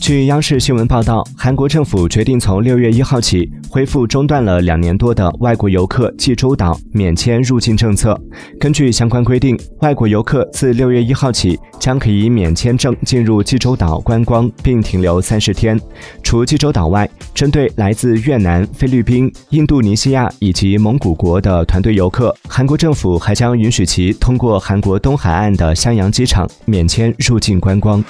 据央视新闻报道韩国政府决定从六月一号起恢复中断了两年多的外国游客济州岛免签入境政策。根据相关规定外国游客自六月一号起将可以免签证进入济州岛观光并停留三十天。除济州岛外针对来自越南菲律宾印度尼西亚以及蒙古国的团队游客韩国政府还将允许其通过韩国东海岸的襄阳机场免签入境观光。